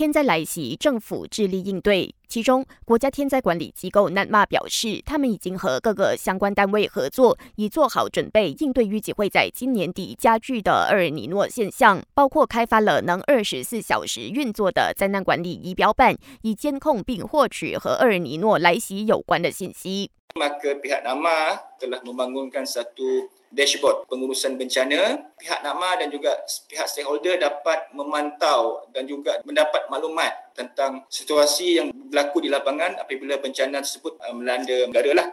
天灾来袭，政府致力应对。其中，国家天灾管理机构南马表示，他们已经和各个相关单位合作，已做好准备应对预计会在今年底加剧的厄尔尼诺现象，包括开发了能二十四小时运作的灾难管理仪表板，以监控并获取和厄尔尼诺来袭有关的信息。Maka pihak NAMA telah membangunkan satu dashboard pengurusan bencana. Pihak NAMA dan juga pihak stakeholder dapat memantau dan juga mendapat maklumat tentang situasi yang berlaku di lapangan apabila bencana tersebut melanda negara lah.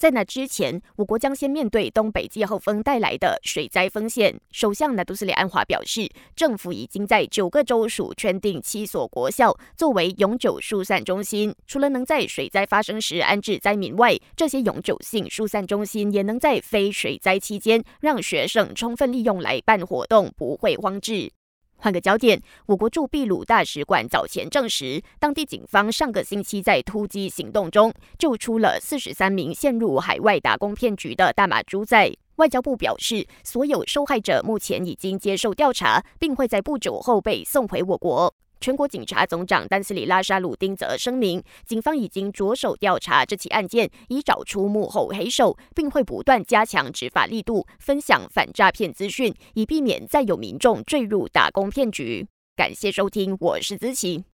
在那之前，我国将先面对东北季候风带来的水灾风险。首相纳杜斯里安华表示，政府已经在九个州属圈定七所国校作为永久疏散中心。除了能在水灾发生时安置灾民外，这些永久性疏散中心也能在非水灾期间让学生充分利用来办活动，不会荒置。换个焦点，我国驻秘鲁大使馆早前证实，当地警方上个星期在突击行动中救出了四十三名陷入海外打工骗局的大马猪仔。外交部表示，所有受害者目前已经接受调查，并会在不久后被送回我国。全国警察总长丹斯里拉沙鲁丁则声明，警方已经着手调查这起案件，以找出幕后黑手，并会不断加强执法力度，分享反诈骗资讯，以避免再有民众坠入打工骗局。感谢收听，我是资琪。